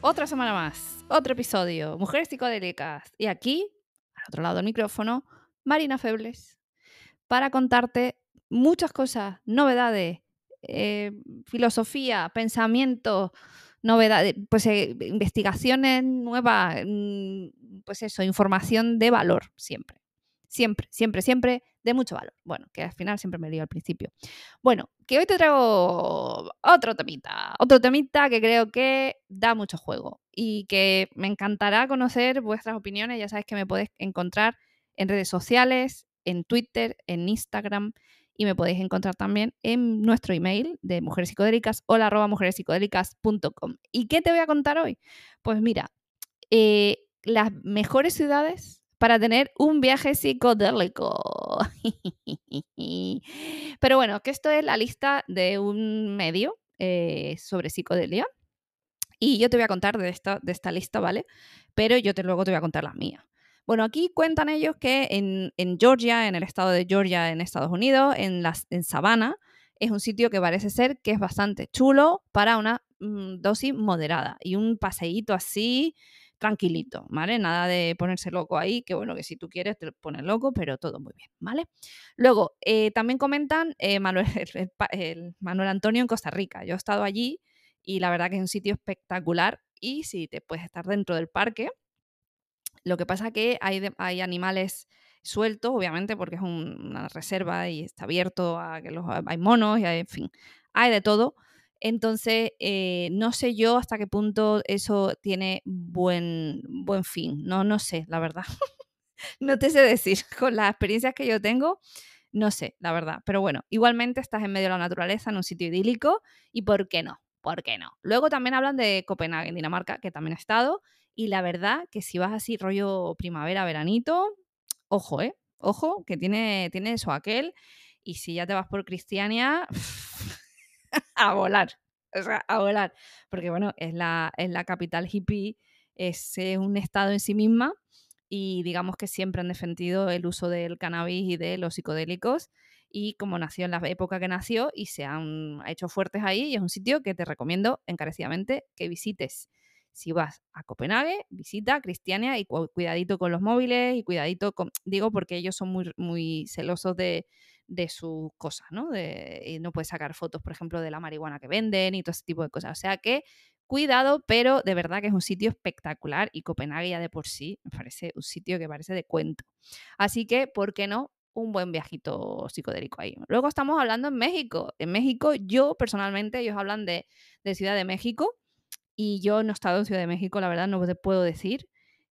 Otra semana más, otro episodio, Mujeres psicodélicas. Y aquí, al otro lado del micrófono, Marina Febles, para contarte muchas cosas, novedades, eh, filosofía, pensamiento, novedades, pues eh, investigaciones nuevas, mm, pues eso, información de valor siempre. Siempre, siempre, siempre de mucho valor. Bueno, que al final siempre me lío al principio. Bueno, que hoy te traigo otro temita, otro temita que creo que da mucho juego y que me encantará conocer vuestras opiniones. Ya sabes que me podéis encontrar en redes sociales, en Twitter, en Instagram y me podéis encontrar también en nuestro email de mujeres psicodélicas, hola arroba mujerespsicodélicas.com. ¿Y qué te voy a contar hoy? Pues mira, eh, las mejores ciudades para tener un viaje psicodélico. Pero bueno, que esto es la lista de un medio eh, sobre psicodelia. Y yo te voy a contar de esta, de esta lista, ¿vale? Pero yo te, luego te voy a contar las mías. Bueno, aquí cuentan ellos que en, Georgia, en el estado de Georgia, en Estados Unidos, en, las, en Savannah, es un sitio que parece ser que es bastante chulo para una mm, dosis moderada y un paseíto así tranquilito, ¿vale? Nada de ponerse loco ahí, que bueno, que si tú quieres te pones loco, pero todo muy bien, ¿vale? Luego, eh, también comentan eh, Manuel, el, Manuel Antonio en Costa Rica. Yo he estado allí y la verdad que es un sitio espectacular y si te puedes estar dentro del parque. Lo que pasa que hay, hay animales sueltos, obviamente, porque es una reserva y está abierto a que los, hay monos y hay, en fin, hay de todo. Entonces, eh, no sé yo hasta qué punto eso tiene buen, buen fin. No, no sé, la verdad. no te sé decir. Con las experiencias que yo tengo, no sé, la verdad. Pero bueno, igualmente estás en medio de la naturaleza, en un sitio idílico, y ¿por qué no? ¿Por qué no? Luego también hablan de Copenhague, en Dinamarca, que también he estado, y la verdad que si vas así rollo primavera, veranito, ojo, ¿eh? Ojo, que tiene, tiene eso aquel, y si ya te vas por Cristiania, a volar. O sea, a volar. Porque bueno, es la, es la capital hippie, es, un estado en sí misma y digamos que siempre han defendido el uso del cannabis y de los psicodélicos y como nació en la época que nació y se han hecho fuertes ahí y es un sitio que te recomiendo encarecidamente que visites. Si vas a Copenhague, visita Cristiania y cuidadito con los móviles y cuidadito con, digo porque ellos son muy, muy celosos de, de sus cosas, ¿no? Y no puedes sacar fotos, por ejemplo, de la marihuana que venden y todo ese tipo de cosas. O sea que cuidado, pero de verdad que es un sitio espectacular y Copenhague ya de por sí me parece un sitio que parece de cuento. Así que, ¿por qué no? Un buen viajito psicodélico ahí. Luego estamos hablando en México. En México, yo personalmente, ellos hablan de, de Ciudad de México y yo no he estado en Ciudad de México, la verdad no te puedo decir,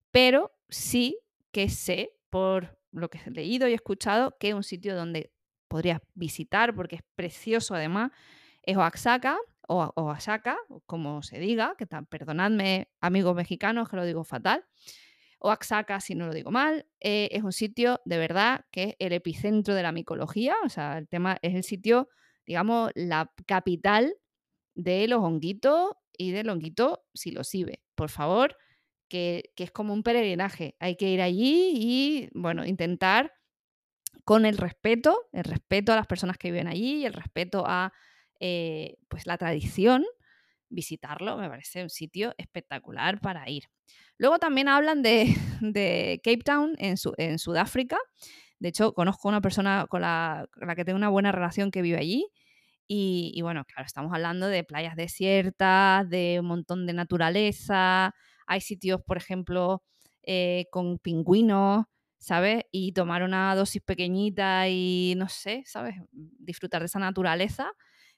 pero sí que sé por lo que he leído y escuchado que es un sitio donde podrías visitar porque es precioso además, es Oaxaca o Oaxaca, como se diga, que perdonadme amigos mexicanos que lo digo fatal, Oaxaca si no lo digo mal, eh, es un sitio de verdad que es el epicentro de la micología, o sea, el tema es el sitio, digamos, la capital de los honguitos y del honguito psilocibe. Por favor, que, que es como un peregrinaje, hay que ir allí y, bueno, intentar con el respeto, el respeto a las personas que viven allí, el respeto a eh, pues la tradición, visitarlo me parece un sitio espectacular para ir. Luego también hablan de, Cape Town en, en, Sudáfrica. De hecho, conozco una persona con la, que tengo una buena relación que vive allí. Y, y, bueno, claro, estamos hablando de playas desiertas, de un montón de naturaleza. Hay sitios, por ejemplo, eh, con pingüinos. ¿Sabes? Y tomar una dosis pequeñita y, no sé, ¿sabes? Disfrutar de esa naturaleza,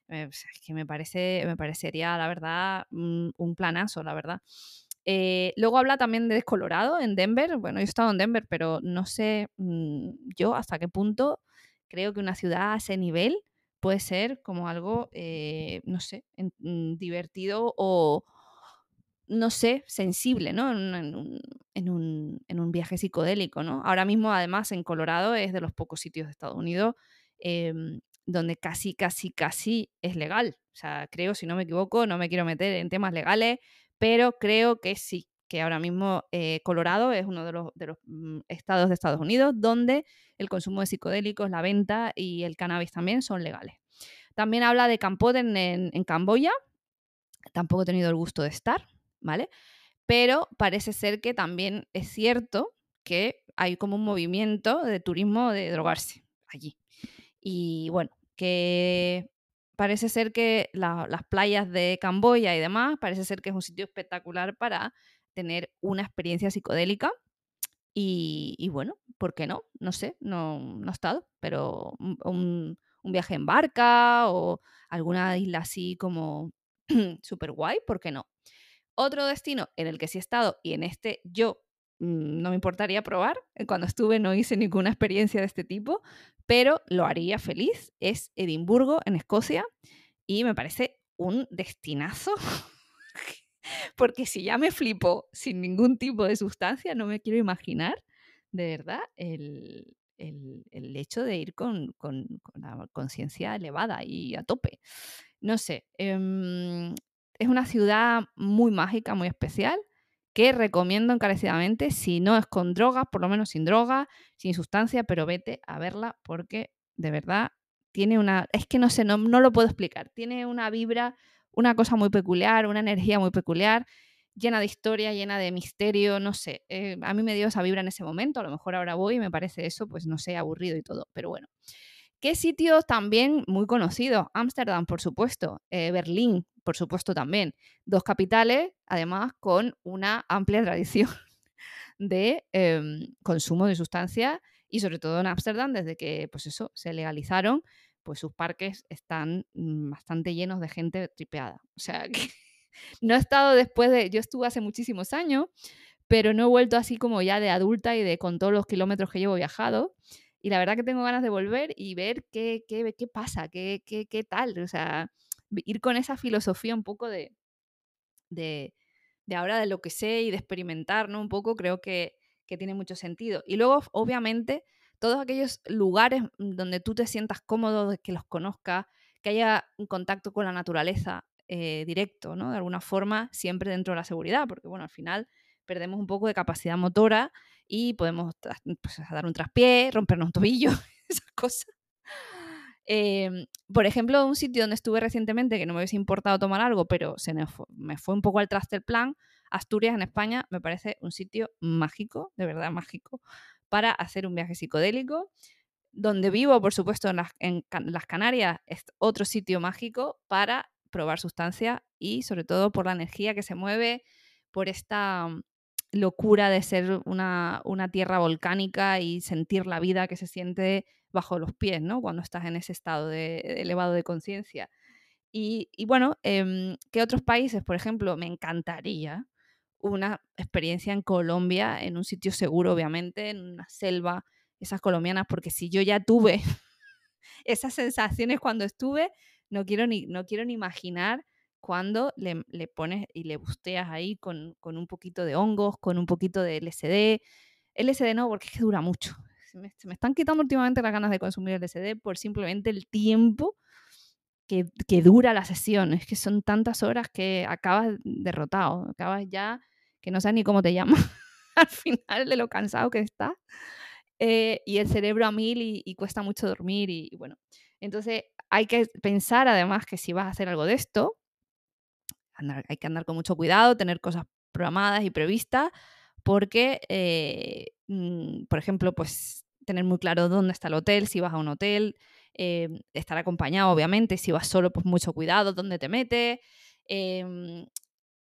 eh, pues, es que me, parece, me parecería, la verdad, un, planazo, la verdad. Eh, luego habla también de Colorado, en Denver. Bueno, yo he estado en Denver, pero no sé mm, yo hasta qué punto creo que una ciudad a ese nivel puede ser como algo, eh, no sé, mm, divertido o, no sé, sensible, ¿no? En, un, viaje psicodélico, ¿no? Ahora mismo, además, en Colorado es de los pocos sitios de Estados Unidos em, donde casi, casi, casi es legal. O sea, creo, si no me equivoco, no me quiero meter en temas legales, pero creo que sí, que ahora mismo eh, Colorado es uno de los, mm, estados de Estados Unidos donde el consumo de psicodélicos, la venta y el cannabis también son legales. También habla de Campoten en, en Camboya, tampoco he tenido el gusto de estar, ¿vale? Pero parece ser que también es cierto que hay como un movimiento de turismo de drogarse allí. Y bueno, que parece ser que las playas de Camboya y demás, parece ser que es un sitio espectacular para tener una experiencia psicodélica. Y, bueno, ¿por qué no? No sé, no, no he estado, pero un, un viaje en barca o alguna isla así como súper guay, ¿por qué no? Otro destino en el que sí he estado y en este yo mm, no me importaría probar, eh, cuando estuve no hice ninguna experiencia de este tipo, pero lo haría feliz, es Edimburgo, en Escocia, y me parece un destinazo, porque si ya me flipo sin ningún tipo de sustancia, no me quiero imaginar, de verdad, el, el, hecho de ir con, con, la conciencia elevada y a tope. No sé, em, es una ciudad muy mágica, muy especial, que recomiendo encarecidamente, si no es con drogas, por lo menos sin drogas, sin sustancia, pero vete a verla porque de verdad tiene una, es que no sé, no, no lo puedo explicar, tiene una vibra, una cosa muy peculiar, una energía muy peculiar llena de historia, llena de misterio, no sé. Eh, a mí me dio esa vibra en ese momento, a lo mejor ahora voy y me parece eso, pues no sé, aburrido y todo, pero bueno. ¿Qué sitios también muy conocidos? Ámsterdam, por supuesto, eh, Berlín, por supuesto también. Dos capitales, además, con una amplia tradición de em, consumo de sustancias y sobre todo en Ámsterdam, desde que, pues eso, se legalizaron, pues sus parques están mm, bastante llenos de gente tripeada. O sea, que no he estado después de, yo estuve hace muchísimos años, pero no he vuelto así como ya de adulta y de con todos los kilómetros que llevo viajado. Y la verdad que tengo ganas de volver y ver qué, qué, qué pasa, qué, qué, qué tal. O sea, ir con esa filosofía un poco de, de, de ahora de lo que sé y de experimentar, ¿no? Un poco creo que, que tiene mucho sentido. Y luego, obviamente, todos aquellos lugares donde tú te sientas cómodo, que los conozcas, que haya un contacto con la naturaleza, eh, directo, ¿no? De alguna forma, siempre dentro de la seguridad, porque bueno, al final perdemos un poco de capacidad motora y podemos pues, dar un traspié, rompernos un tobillo, esas cosas. Em, por ejemplo, un sitio donde estuve recientemente que no me hubiese importado tomar algo, pero se me fue, un poco al traste el plan, Asturias en España me parece un sitio mágico, de verdad mágico, para hacer un viaje psicodélico. Donde vivo, por supuesto, en las, en las Canarias, es otro sitio mágico para probar sustancias y sobre todo por la energía que se mueve, por esta locura de ser una, tierra volcánica y sentir la vida que se siente bajo los pies, ¿no? Cuando estás en ese estado de, elevado de conciencia. Y, bueno, eh, ¿qué otros países? Por ejemplo, me encantaría una experiencia en Colombia, en un sitio seguro, obviamente, en una selva, esas colombianas, porque si yo ya tuve esas sensaciones cuando estuve, no quiero ni, no quiero ni imaginar cuando le, pones y le busteas ahí con, un poquito de hongos, con un poquito de LSD. LSD no, porque es que dura mucho. Se me, están quitando últimamente las ganas de consumir LSD por simplemente el tiempo que, dura la sesión. Es que son tantas horas que acabas derrotado, acabas ya que no sabes ni cómo te llamas al final de lo cansado que estás. Eh, y el cerebro a mil y, cuesta mucho dormir y bueno. Entonces, hay que pensar además que si vas a hacer algo de esto, hay que andar con mucho cuidado, tener cosas programadas y previstas, porque, eh, mm, por ejemplo, pues tener muy claro dónde está el hotel, si vas a un hotel, eh, estar acompañado, obviamente, si vas solo, pues mucho cuidado, dónde te metes. Em,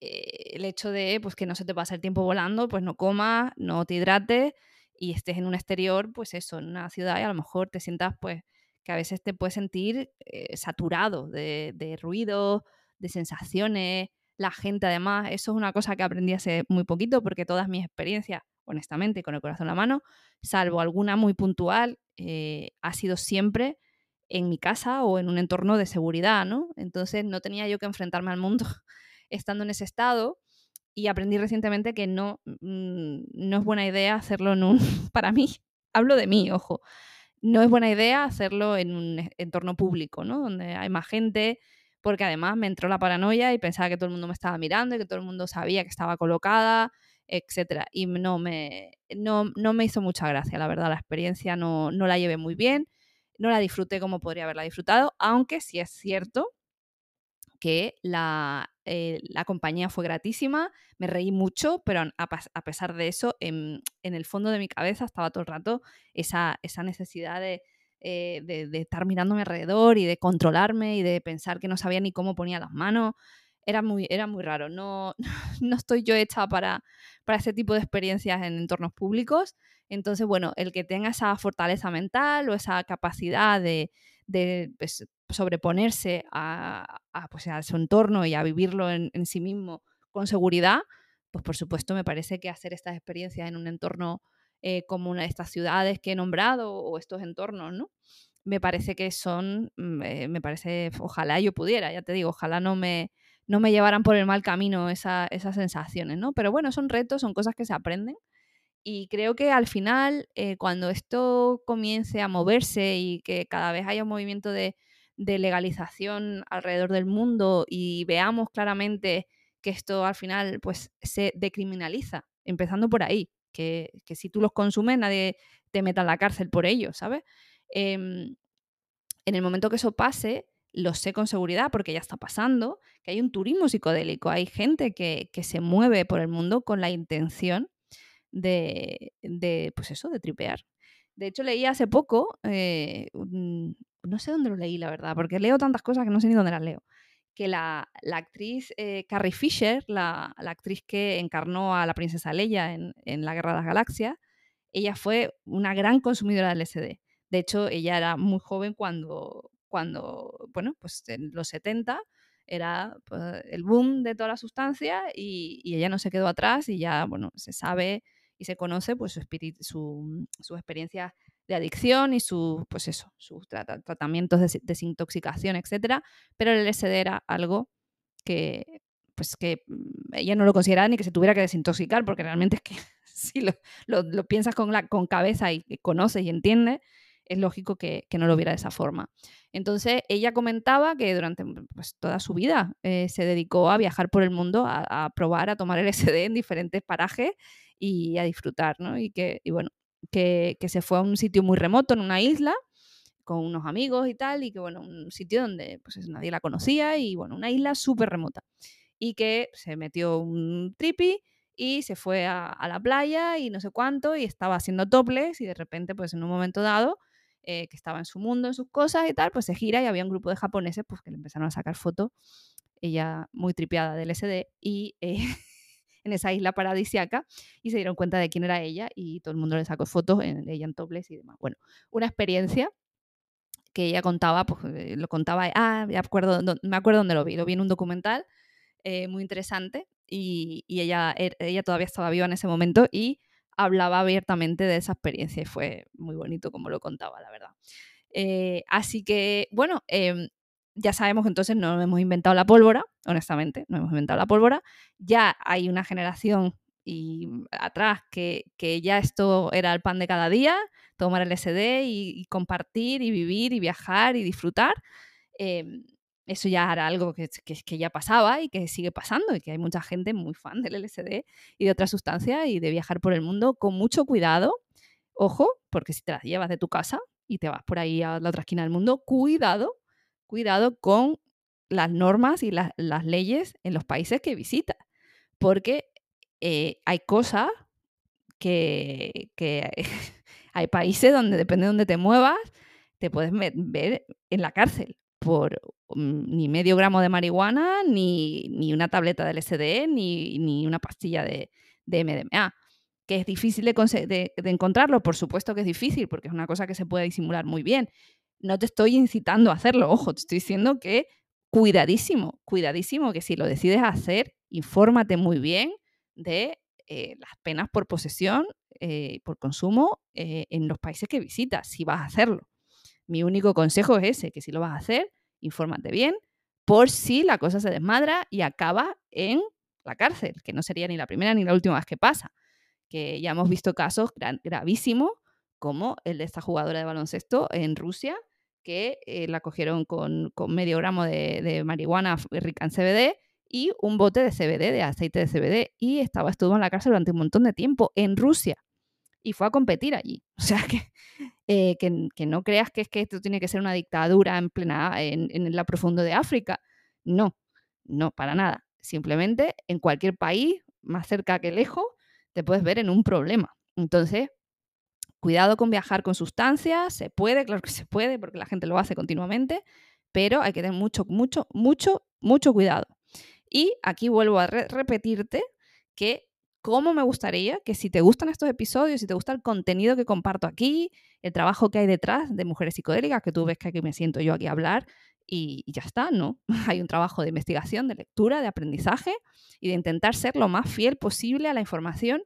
eh, el hecho de pues, que no se te pase el tiempo volando, pues no comas, no te hidrates y estés en un exterior, pues eso, en una ciudad y a lo mejor te sientas pues que a veces te puedes sentir saturado de, ruido, de sensaciones, la gente además, eso es una cosa que aprendí hace muy poquito porque todas mis experiencias, honestamente, con el corazón en la mano, salvo alguna muy puntual, eh, ha sido siempre en mi casa o en un entorno de seguridad, ¿no? Entonces no tenía yo que enfrentarme al mundo estando en ese estado y aprendí recientemente que no, mm, no es buena idea hacerlo en un, para mí, hablo de mí, ojo, no es buena idea hacerlo en un e, entorno público, ¿no? Donde hay más gente, porque además me entró la paranoia y pensaba que todo el mundo me estaba mirando y que todo el mundo sabía que estaba colocada, etc. Y no me, no, me hizo mucha gracia, la verdad, la experiencia no, no la llevé muy bien, no la disfruté como podría haberla disfrutado, aunque sí es cierto que la, eh, la compañía fue gratísima, me reí mucho, pero a, pesar de eso, en, el fondo de mi cabeza estaba todo el rato esa, esa necesidad de, eh, de, estar mirando a mi alrededor y de controlarme y de pensar que no sabía ni cómo ponía las manos. Era muy, era muy raro. No, no estoy yo hecha para, para este tipo de experiencias en entornos públicos. Entonces, bueno, el que tenga esa fortaleza mental o esa capacidad de, pues, sobreponerse pues, a, su entorno y a vivirlo en, sí mismo con seguridad, pues por supuesto me parece que hacer estas experiencias en un entorno eh, como una de estas ciudades que he nombrado o estos entornos, ¿no? Me parece que son, mm, eh, me parece, ojalá yo pudiera, ya te digo, ojalá no me, no me llevaran por el mal camino esas sensaciones, ¿no? Pero bueno, son retos, son cosas que se aprenden y creo que al final, eh, cuando esto comience a moverse y que cada vez haya un movimiento de, legalización alrededor del mundo y veamos claramente que esto al final pues, se decriminaliza, empezando por ahí, que, si tú los consumes nadie te meta en la cárcel por ello, ¿sabes? Em, en el momento que eso pase, lo sé con seguridad porque ya está pasando, que hay un turismo psicodélico, hay gente que, que se mueve por el mundo con la intención de, de, pues eso, de tripear. De hecho, leí hace poco, eh, no sé dónde lo leí, la verdad, porque leo tantas cosas que no sé ni dónde las leo, que la, la actriz eh, Carrie Fisher, la, la, actriz que encarnó a la princesa Leia en, en, La Guerra de las Galaxias, ella fue una gran consumidora de LSD. De hecho, ella era muy joven cuando, cuando bueno, pues en los 70 era pues, el boom de toda la sustancia y, y, ella no se quedó atrás y ya, bueno, se sabe y se conoce pues su, su, su experiencia de adicción y su, pues eso, sus tratamientos de desintoxicación, etcétera, pero el LSD era algo que pues que mm, ella no lo consideraba ni que se tuviera que desintoxicar, porque realmente es que si lo, lo, piensas con, la, con cabeza y, conoces y entiendes, es lógico que, que, no lo viera de esa forma. Entonces, ella comentaba que durante pues, toda su vida eh, se dedicó a viajar por el mundo, a, probar, a tomar LSD en diferentes parajes y a disfrutar, ¿no? Y que, y bueno, que, que, se fue a un sitio muy remoto, en una isla, con unos amigos y tal, y que, bueno, un sitio donde pues nadie la conocía y, bueno, una isla súper remota. Y que se metió un tripi y se fue a, a, la playa y no sé cuánto, y estaba haciendo toples y de repente, pues en un momento dado, eh, que estaba en su mundo, en sus cosas y tal, pues se gira y había un grupo de japoneses pues que le empezaron a sacar fotos, ella muy tripiada del SD y... Eh, en esa isla paradisiaca y se dieron cuenta de quién era ella y todo el mundo le sacó fotos de ella en topless y demás. Bueno, una experiencia que ella contaba, pues eh, lo contaba, ah, me acuerdo, me acuerdo dónde lo vi, lo vi en un documental eh, muy interesante y, ella, er, ella todavía estaba viva en ese momento y hablaba abiertamente de esa experiencia y fue muy bonito como lo contaba, la verdad. Eh, así que, bueno, em, ya sabemos que entonces no hemos inventado la pólvora, honestamente, no hemos inventado la pólvora. Ya hay una generación y atrás que, ya esto era el pan de cada día, tomar el SD y, compartir y vivir y viajar y disfrutar. Em, eso ya era algo que, que, ya pasaba y que sigue pasando y que hay mucha gente muy fan del LSD y de otras sustancias y de viajar por el mundo con mucho cuidado. Ojo, porque si te las llevas de tu casa y te vas por ahí a la otra esquina del mundo, cuidado cuidado con las normas y las leyes en los países que visita, porque eh, hay cosas que, hay países donde depende de donde te muevas, te puedes ver en la cárcel por mm, ni medio gramo de marihuana, ni, una tableta de LSD, ni, una pastilla de, MDMA. Que es difícil de, encontrarlo, por supuesto que es difícil, porque es una cosa que se puede disimular muy bien, no te estoy incitando a hacerlo, ojo, te estoy diciendo que cuidadísimo, cuidadísimo, que si lo decides hacer, infórmate muy bien de eh, las penas por posesión, eh, por consumo eh, en los países que visitas, si vas a hacerlo. Mi único consejo es ese, que si lo vas a hacer, infórmate bien, por si la cosa se desmadra y acaba en la cárcel, que no sería ni la primera ni la última vez que pasa. Que ya hemos visto casos gravísimos, como el de esta jugadora de baloncesto en Rusia, que eh, la cogieron con, medio gramo de, marihuana rica en CBD y un bote de CBD, de aceite de CBD, y estaba, estuvo en la cárcel durante un montón de tiempo en Rusia y fue a competir allí. O sea, eh, que, que, no creas que es que esto tiene que ser una dictadura en plena, en, en la profundo de África. No, no, para nada. simplemente en cualquier país, más cerca que lejos, te puedes ver en un problema. Entonces, cuidado con viajar con sustancias, se puede, claro que se puede, porque la gente lo hace continuamente, pero hay que tener mucho, mucho, mucho, mucho cuidado. Y aquí vuelvo a repetirte que cómo me gustaría que si te gustan estos episodios, si te gusta el contenido que comparto aquí, el trabajo que hay detrás de mujeres psicodélicas, que tú ves que aquí me siento yo aquí a hablar y, ya está, ¿no? Hay un trabajo de investigación, de lectura, de aprendizaje y de intentar ser lo más fiel posible a la información.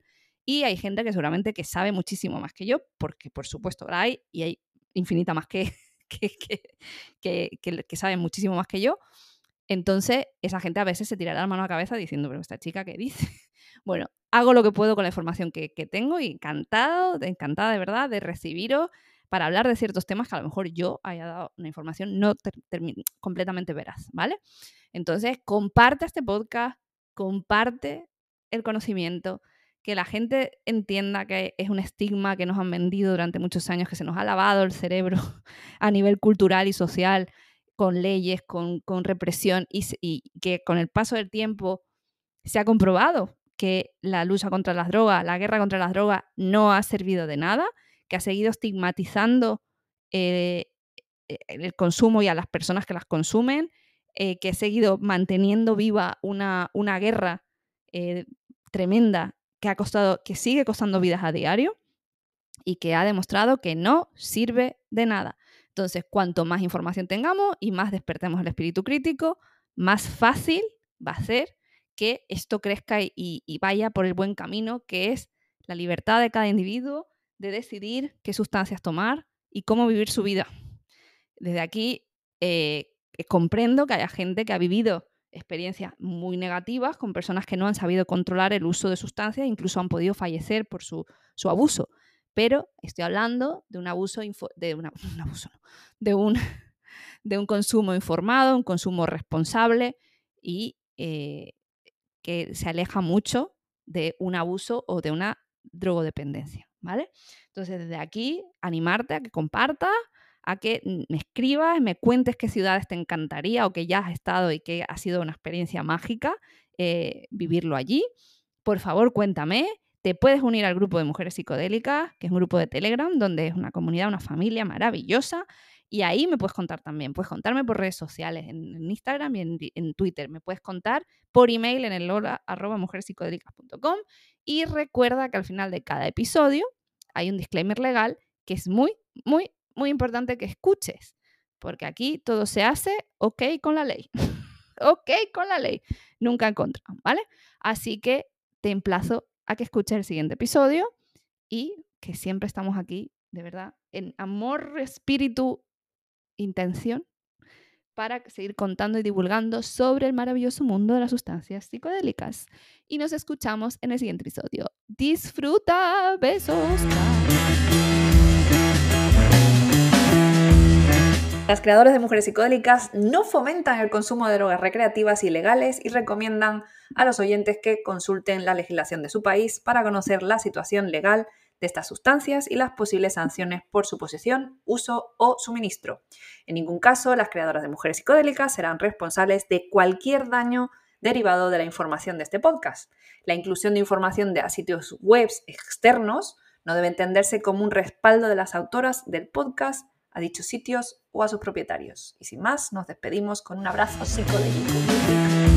Y hay gente que seguramente que sabe muchísimo más que yo, porque por supuesto la hay y hay infinita más que, que, que, que, que saben muchísimo más que yo. Entonces, esa gente a veces se tirará la mano a la cabeza diciendo, pero esta chica, ¿qué dice? Bueno, hago lo que puedo con la información que, tengo y encantado, encantada de verdad de recibiros para hablar de ciertos temas que a lo mejor yo haya dado una información no completamente veraz, ¿vale? Entonces, comparte este podcast, comparte el conocimiento, que la gente entienda que es un estigma que nos han vendido durante muchos años, que se nos ha lavado el cerebro a nivel cultural y social, con leyes, con, represión, y, y que con el paso del tiempo se ha comprobado que la lucha contra las drogas, la guerra contra las drogas no ha servido de nada, que ha seguido estigmatizando eh, e, el consumo y a las personas que las consumen, eh, que ha seguido manteniendo viva una, una guerra eh, tremenda que ha costado, que sigue costando vidas a diario y que ha demostrado que no sirve de nada. Entonces, cuanto más información tengamos y más despertemos el espíritu crítico, más fácil va a ser que esto crezca y, vaya por el buen camino, que es la libertad de cada individuo de decidir qué sustancias tomar y cómo vivir su vida. Desde aquí eh, comprendo que haya gente que ha vivido experiencias muy negativas con personas que no han sabido controlar el uso de sustancias, incluso han podido fallecer por su, abuso. Pero estoy hablando de un abuso, de, un de, un, de un consumo informado, un consumo responsable y eh, que se aleja mucho de un abuso o de una drogodependencia, ¿vale? Entonces, desde aquí, animarte a que compartas, a que me escribas, me cuentes qué ciudades te encantaría o que ya has estado y que ha sido una experiencia mágica eh, vivirlo allí. Por favor, cuéntame. Te puedes unir al grupo de mujeres psicodélicas, que es un grupo de Telegram, donde es una comunidad, una familia maravillosa y ahí me puedes contar también. Puedes contarme por redes sociales, en, Instagram y en, Twitter. Me puedes contar por email en el Y recuerda que al final de cada episodio hay un disclaimer legal que es muy, muy, muy importante que escuches. Porque aquí todo se hace ok con la ley. ok con la ley. Nunca en contra, ¿vale? Así que te emplazo a que escuches el siguiente episodio y que siempre estamos aquí, de verdad, en amor, espíritu intención para seguir contando y divulgando sobre el maravilloso mundo de las sustancias psicodélicas. Y nos escuchamos en el siguiente episodio. Disfruta, besos. Las creadoras de mujeres psicodélicas no fomentan el consumo de drogas recreativas ilegales y recomiendan a los oyentes que consulten la legislación de su país para conocer la situación legal de estas sustancias y las posibles sanciones por su posesión, uso o suministro. En ningún caso, las creadoras de mujeres psicodélicas serán responsables de cualquier daño derivado de la información de este podcast. La inclusión de información de sitios web externos no debe entenderse como un respaldo de las autoras del podcast a dichos sitios o a sus propietarios. Y sin más, nos despedimos con un abrazo psicodélico.